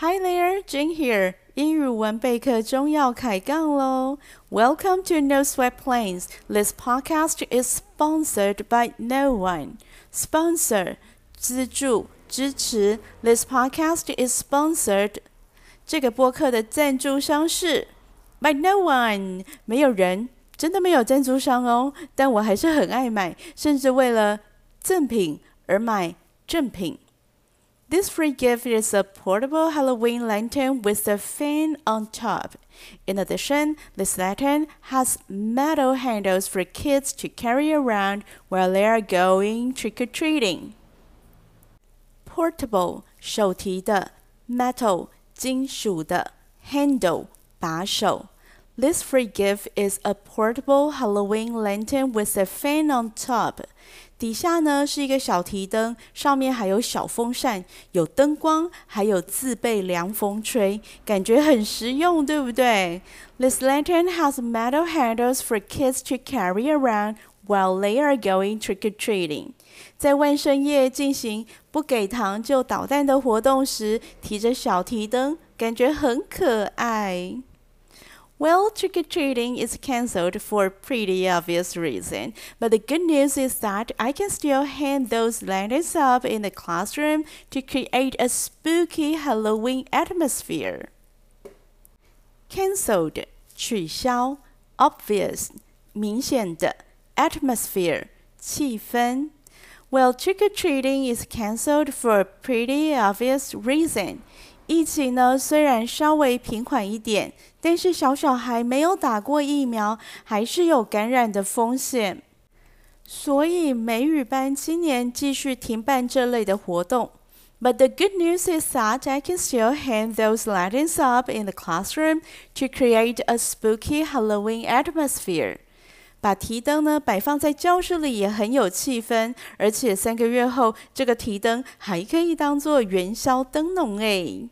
Hi there, Jane here. 英语文备课中要开杠喽！Welcome to No Sweat Planes. This podcast is sponsored by no one. Sponsor 资助支持。This podcast is sponsored. 这个播客的赞助商是 by no one，没有人，真的没有赞助商哦。但我还是很爱买，甚至为了赠品而买赠品。This free gift is a portable Halloween lantern with a fan on top. In addition, this lantern has metal handles for kids to carry around while they are going trick or treating. Portable 手提的，metal 金属的，handle 把手。 This free gift is a portable Halloween lantern with a fan on top. 底下呢是一个小提灯，上面还有小风扇，有灯光，还有自备凉风吹，感觉很实用，对不对？This lantern has metal handles for kids to carry around while they are going trick or treating。在万圣夜进行不给糖就捣蛋的活动时，提着小提灯，感觉很可爱。 Well, trick or treating is cancelled for a pretty obvious reason, but the good news is that I can still hang those lanterns up in the classroom to create a spooky Halloween atmosphere. Cancelled 取消，obvious 明显的，atmosphere 气氛。Well, trick or treating is cancelled for a pretty obvious reason. 疫情呢，虽然稍微平缓一点，但是小小孩没有打过疫苗，还是有感染的风险。所以美语班今年继续停办这类的活动。But the good news is that I can still hang those lanterns up in the classroom to create a spooky Halloween atmosphere. 把提灯呢摆放在教室里也很有气氛，而且三个月后，这个提灯还可以当做元宵灯笼诶。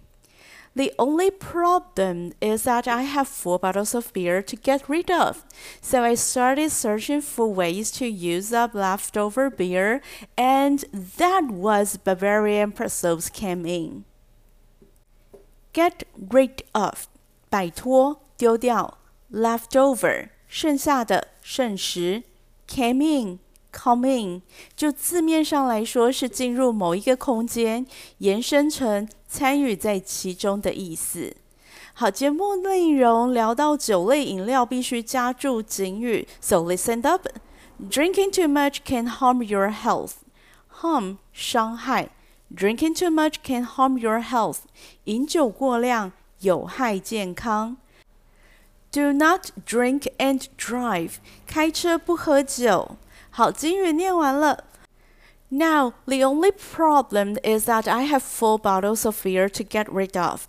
The only problem is that I have four bottles of beer to get rid of. So I started searching for ways to use up leftover beer, and that was Bavarian pretzels came in. Get rid of shi came in come in，就字面上来说是进入某一个空间，延伸成参与在其中的意思。好，节目内容聊到酒类饮料必须加注警语，so listen up. Drinking too much can harm your health. Harm 伤害，drinking too much can harm your health. 饮酒过量有害健康。Do not drink and drive. 开车不喝酒。好，警语念完了。Now, the only problem is that I have four bottles of beer to get rid of.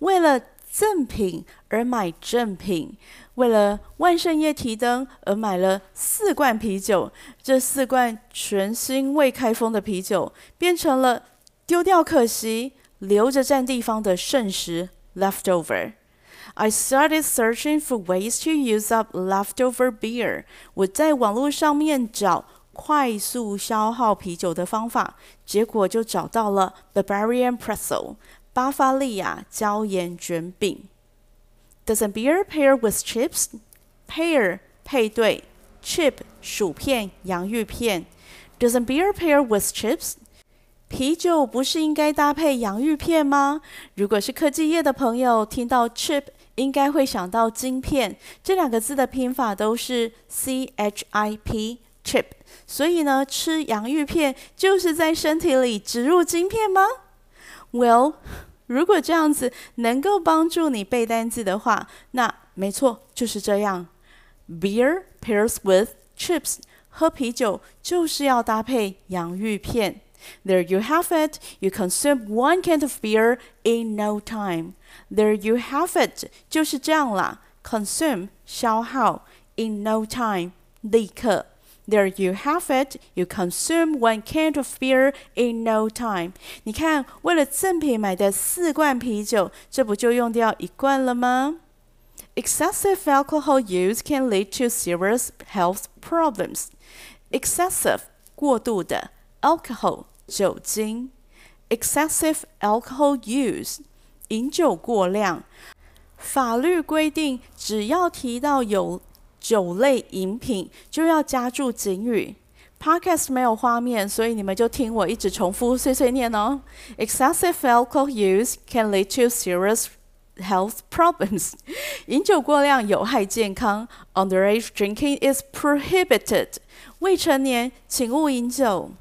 为了赠品而买赠品，为了万圣夜提灯而买了四罐啤酒。这四罐全新未开封的啤酒变成了丢掉可惜、留着占地方的剩食 （leftover）。I started searching for ways to use up leftover beer. 我在网络上面找。 快速消耗啤酒的方法，结果就找到了 Bavarian Pretzel 巴伐利亚椒盐卷饼。Doesn't beer pair with chips? Pair 配对，chip 薯片、洋芋片。Doesn't beer pair with chips? 啤酒不是应该搭配洋芋片吗？如果是科技业的朋友，听到 chip 应该会想到晶片。这两个字的拼法都是 C H I P。chip，所以呢，吃洋芋片就是在身体里植入晶片吗？Well，如果这样子能够帮助你背单词的话，那没错，就是这样。Beer pairs with chips，喝啤酒就是要搭配洋芋片。There you have it. You consume one can of beer in no time. There you have it，就是这样啦。Consume 消耗，in no time 立刻。 There you have it. You consume one can of beer in no time. 你看，为了赠品买的四罐啤酒，这不就用掉一罐了吗？Excessive alcohol use can lead to serious health problems. Excessive 过度的 alcohol 酒精。Excessive alcohol use 饮酒过量。法律规定，只要提到有 酒类饮品，就要加注警语。Podcast 没有画面，所以你们就听我一直重复碎碎念哦。Excessive alcohol use can lead to serious health problems. 饮酒过量有害健康。Underage drinking is prohibited. 未成年请勿饮酒。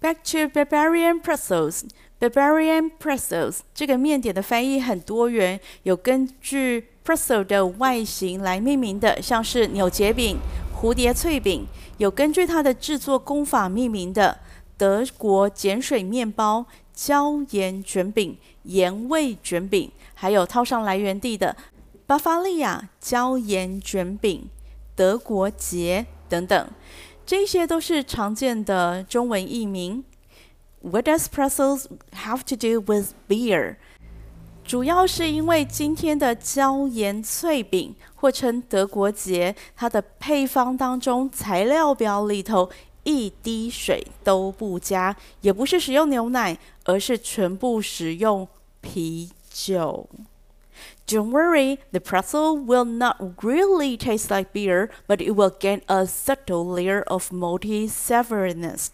Back to barbarian pretzels. Barbarian pretzels 这个面点的翻译很多元，有根据 pretzel 的外形来命名的，像是扭结饼、蝴蝶脆饼；有根据它的制作工法命名的，德国碱水面包、椒盐卷饼、盐味卷饼；还有套上来源地的巴伐利亚椒盐卷饼、德国结等等，这些都是常见的中文译名。What does pretzels have to do with beer？主要是因为今天的椒盐脆饼，或称德国结，它的配方当中材料表里头一滴水都不加，也不是使用牛奶，而是全部使用啤酒。Don't worry, the pretzel will not really taste like beer, but it will gain a subtle layer of malty savoriness.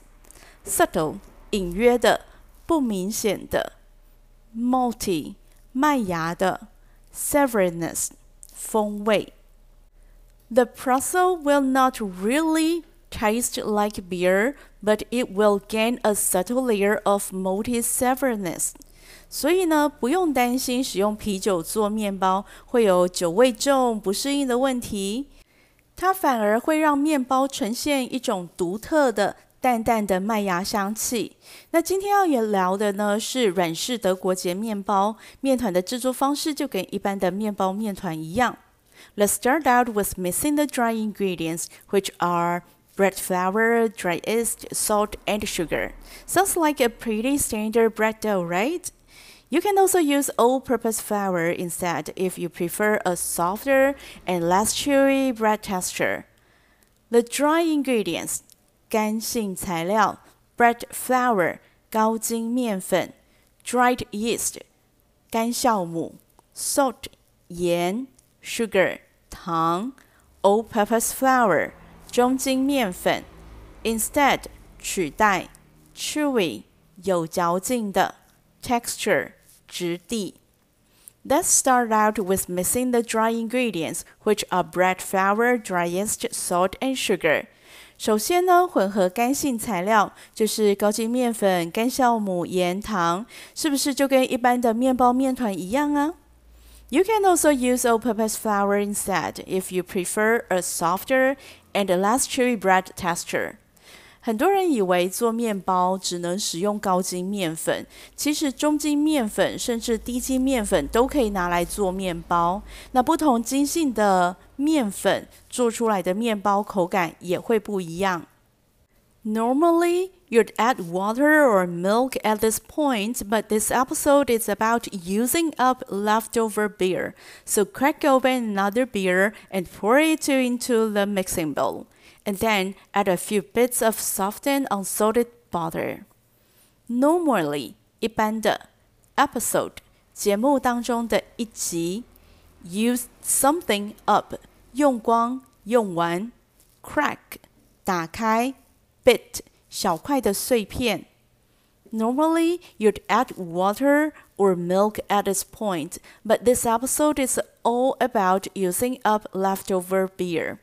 Subtle 隐约的、不明显的，malty 麦芽的，savoriness 风味。The pretzel will not really taste like beer, but it will gain a subtle layer of malty savoriness. 所以呢，不用担心使用啤酒做面包会有酒味重、不适应的问题，它反而会让面包呈现一种独特的。 淡淡的麦芽香气。那今天要也聊的呢是软式德国结面包面团的制作方式，就跟一般的面包面团一样。Let's start out with mixing the dry ingredients, which are bread flour, dry yeast, salt, and sugar. Sounds like a pretty standard bread dough, right? You can also use all-purpose flour instead if you prefer a softer and less chewy bread texture. The dry ingredients 干性材料：bread flour 高筋面粉，dried yeast 干酵母，salt 盐，sugar 糖，all-purpose flour 中筋面粉，instead 取代，chewy 有嚼劲的，texture 质地。Let's start out with mixing the dry ingredients, which are bread flour, dry yeast, salt, and sugar. 首先呢，混合干性材料就是高筋面粉、干酵母、盐、糖，是不是就跟一般的面包面团一样啊？You can also use all-purpose flour instead if you prefer a softer and less chewy bread texture. 很多人以为做面包只能使用高筋面粉，其实中筋面粉甚至低筋面粉都可以拿来做面包。那不同筋性的面粉做出来的面包口感也会不一样。Normally, you'd add water or milk at this point, but this episode is about using up leftover beer. So crack open another beer and pour it into the mixing bowl and then add a few bits of softened unsalted butter. Normally, 一般的 episode 节目当中的一集，use something up 用光用完，crack 打开，bit 小块的碎片。Normally, you'd add water or milk at this point, but this episode is all about using up leftover beer.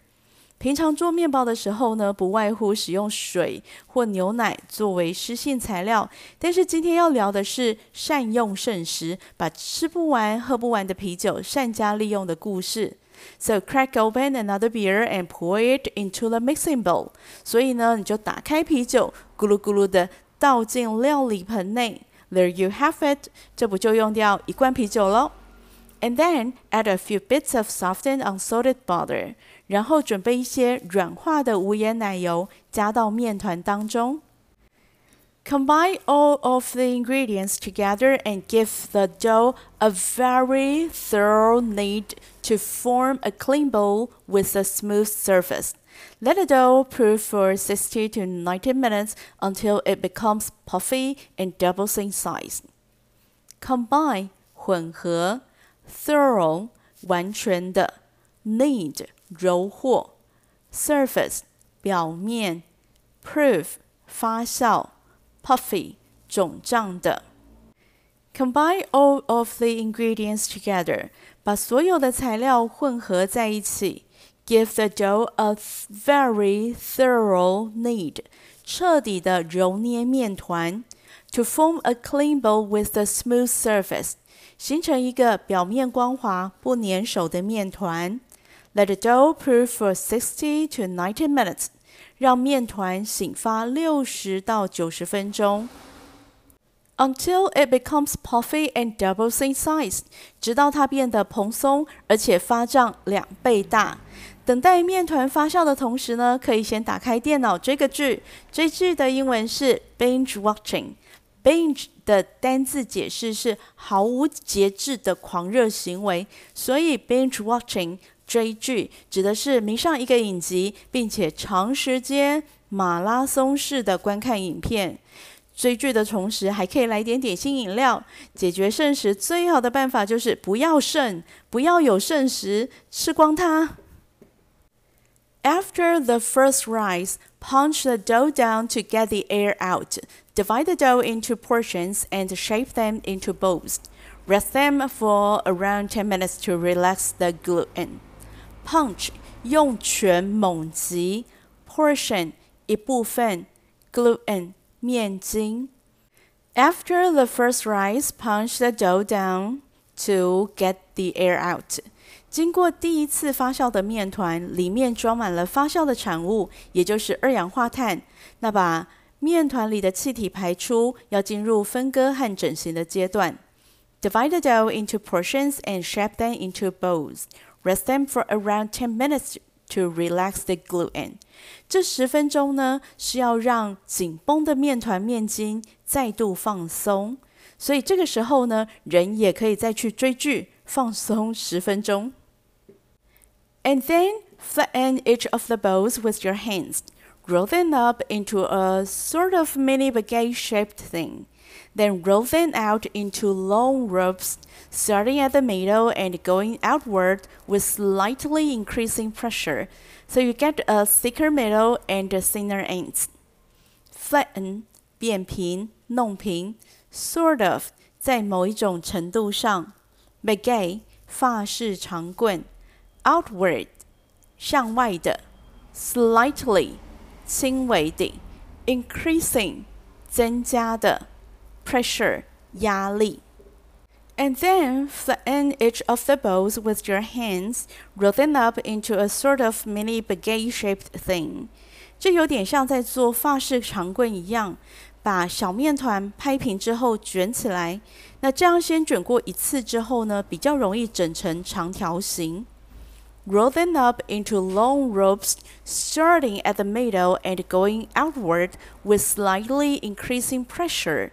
平常做面包的时候呢，不外乎使用水或牛奶作为湿性材料。但是今天要聊的是善用剩食，把吃不完、喝不完的啤酒善加利用的故事。So crack open another beer and pour it into the mixing bowl。所以呢，你就打开啤酒，咕噜咕噜的倒进料理盆内。There you have it，这不就用掉一罐啤酒喽？And then add a few bits of softened unsalted butter。然后准备一些软化的无盐奶油，加到面团当中。Combine all of the ingredients together and give the dough a very thorough knead to form a clean bowl with a smooth surface. Let the dough proof for 60 to 90 minutes until it becomes puffy and doubles in size. Combine 混合；thorough 完全的；knead 揉和；surface 表面；proof 发酵；puffy 肿胀的。Combine all of the ingredients together，把所有的材料混合在一起。Give the dough a very thorough knead，彻底的揉捏面团。To form a clean bowl with a smooth surface，形成一个表面光滑、不粘手的面团。 Let the dough proof for sixty to ninety minutes，让面团醒发六十到九十分钟。until it becomes puffy and doubles in size，直到它变得蓬松而且发胀两倍大。等待面团发酵的同时呢，可以先打开电脑追个剧。追剧的英文是 binge watching。binge 的单字解释是毫无节制的狂热行为，所以 binge watching 追剧指的是迷上一个影集，并且长时间马拉松式的观看影片。追剧的同时，还可以来点点心饮料。解决剩食最好的办法就是不要剩，不要有剩食，吃光它。After the first rise, punch the dough down to get the air out. Divide the dough into portions and shape them into bowls. Rest them for around 10 minutes to relax the gluten. Punch 用拳猛击，portion 一部分，gluten 面筋。After the first rise, punch the dough down to get the air out. 经过第一次发酵的面团，里面装满了发酵的产物，也就是二氧化碳。那把面团里的气体排出，要进入分割和整形的阶段。Divide the dough into portions and shape them into bowls. Rest them for around 10 minutes to relax the gluten。这十分钟呢，是要让紧绷的面团面筋再度放松。所以这个时候呢，人也可以再去追剧，放松十分钟。And then flatten each of the bowls with your hands. Roll them up into a sort of mini baguette-shaped thing. Then roll them out into long ropes, starting at the middle and going outward with slightly increasing pressure, so you get a thicker middle and thinner ends. Flatten 变平、弄平，sort of 在某一种程度上，baguette 法式长棍，outward 向外的，slightly 轻微的，increasing 增加的。 pressure 压力。And then flatten each of the bowls with your hands, roll them up into a sort of mini baguette-shaped thing. 这有点像在做法式长棍一样，把小面团拍平之后卷起来。那这样先卷过一次之后呢，比较容易整成长条形。Roll them up into long ropes, starting at the middle and going outward with slightly increasing pressure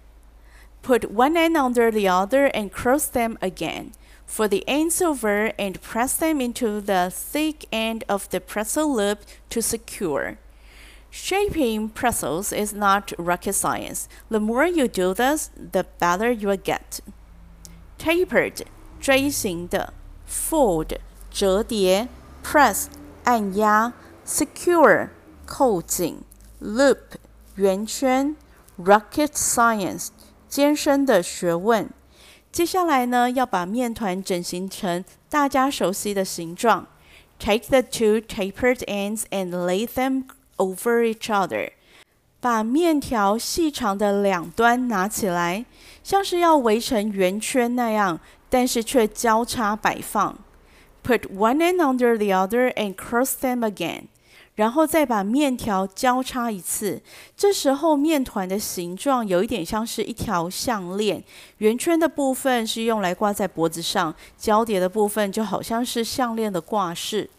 Put one end under the other and cross them again. Fold the ends over and press them into the thick end of the pretzel loop to secure. Shaping pretzels is not rocket science. The more you do this, the better you will get. Tapered 锥形的，fold 折叠，press 按压，secure 扣紧，loop 圆圈，rocket science 艰深的学问。接下来呢，要把面团整形成大家熟悉的形状。Take the two tapered ends and lay them over each other。把面条细长的两端拿起来，像是要围成圆圈那样，但是却交叉摆放。Put one end under the other and cross them again。然后再把面条交叉一次。这时候面团的形状有一点像是一条项链，圆圈的部分是用来挂在脖子上，交叠的部分就好像是项链的挂饰。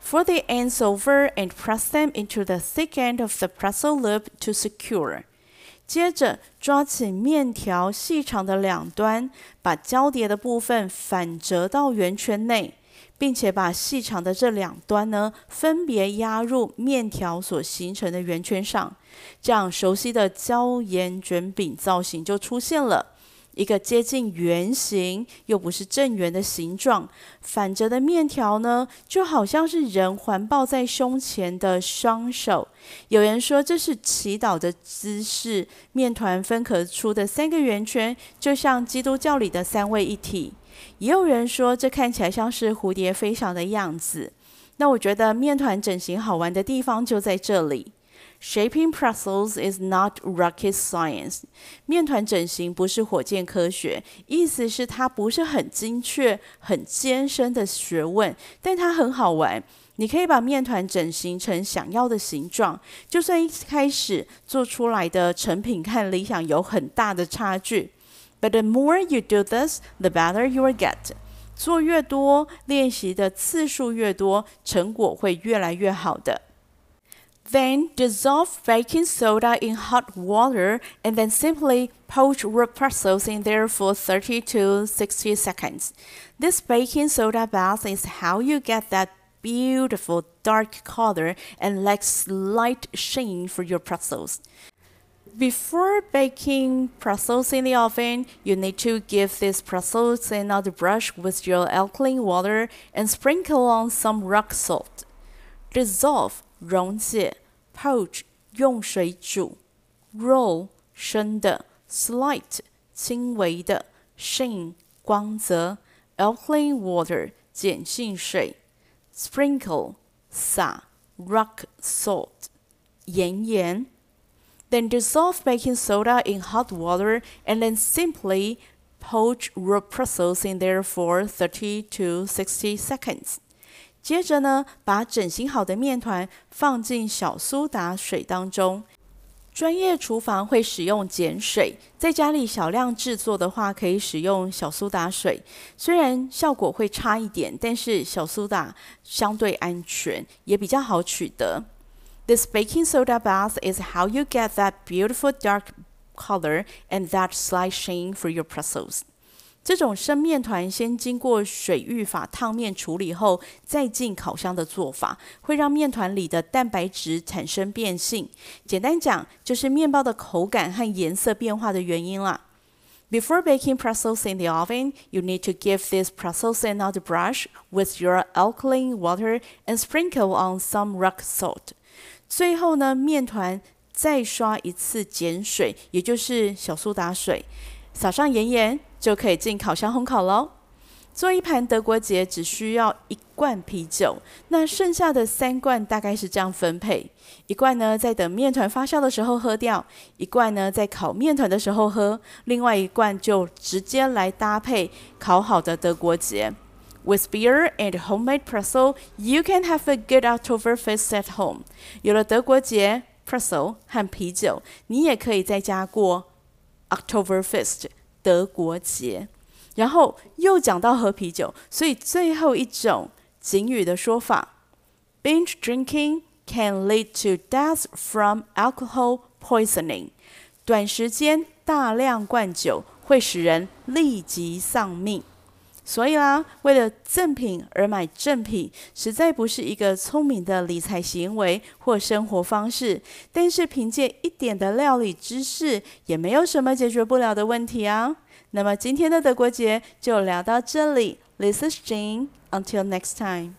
Fold the ends over and press them into the thick end of the pretzel loop to secure. 接着抓起面条细长的两端，把交叠的部分反折到圆圈内，并且把细长的这两端呢，分别压入面条所形成的圆圈上。这样熟悉的椒盐卷饼造型就出现了。一个接近圆形又不是正圆的形状，反着的面条呢，就好像是人环抱在胸前的双手。有人说这是祈祷的姿势。面团分隔出的三个圆圈，就像基督教里的三位一体。也有人说这看起来像是蝴蝶飞翔的样子。那我觉得面团整形好玩的地方就在这里。Shaping pretzels is not rocket science。面团整形不是火箭科学，意思是它不是很精确、很艰深的学问，但它很好玩。你可以把面团整形成想要的形状，就算一开始做出来的成品和理想有很大的差距。But the more you do this, the better you will get。做越多，练习的次数越多，成果会越来越好的。Then dissolve baking soda in hot water and then simply poach raw pretzels in there for 30 to 60 seconds. This baking soda bath is how you get that beautiful dark color and like slight sheen for your pretzels. Before baking pretzels in the oven, you need to give these pretzels another brush with your alkaline water and sprinkle on some rock salt. Dissolve 溶解，poach 用水煮，roll 生的，slight 轻微的，shine 光泽，alkaline water 碱性水，sprinkle 撒，rock salt 盐盐。 Then dissolve baking soda in hot water and then simply poach raw pretzels in there for 30 to 60 seconds. 接着呢，把整形好的面团放进小苏打水当中。专业厨房会使用碱水，在家里小量制作的话，可以使用小苏打水。虽然效果会差一点，但是小苏打相对安全，也比较好取得。This baking soda bath is how you get that beautiful dark color and that slight sheen for your pretzels. 这种生面团先经过水浴法烫面处理后，再进烤箱的做法，会让面团里的蛋白质产生变性。简单讲，就是面包的口感和颜色变化的原因啦。Before baking pretzels in the oven, you need to give these pretzels another brush with your alkaline water and sprinkle on some rock salt. 最后呢，面团再刷一次碱水，也就是小苏打水。撒上盐盐，就可以进烤箱烘烤喽。做一盘德国节只需要一罐啤酒，那剩下的三罐大概是这样分配：一罐呢在等面团发酵的时候喝掉，一罐呢在烤面团的时候喝，另外一罐就直接来搭配烤好的德国节。With beer and homemade pretzel, you can have a good October Oktoberfest at home. 有了德国结 pretzel 和啤酒，你也可以在家过 Oktoberfest 德国节。然后又讲到喝啤酒，所以最后一种警语的说法，binge drinking can lead to death from alcohol poisoning。短时间大量灌酒会使人立即丧命。所以啦，为了赠品而买赠品，实在不是一个聪明的理财行为或生活方式。但是凭借一点的料理知识，也没有什么解决不了的问题啊。那么今天的德国节就聊到这里，This is Jane. Until next time.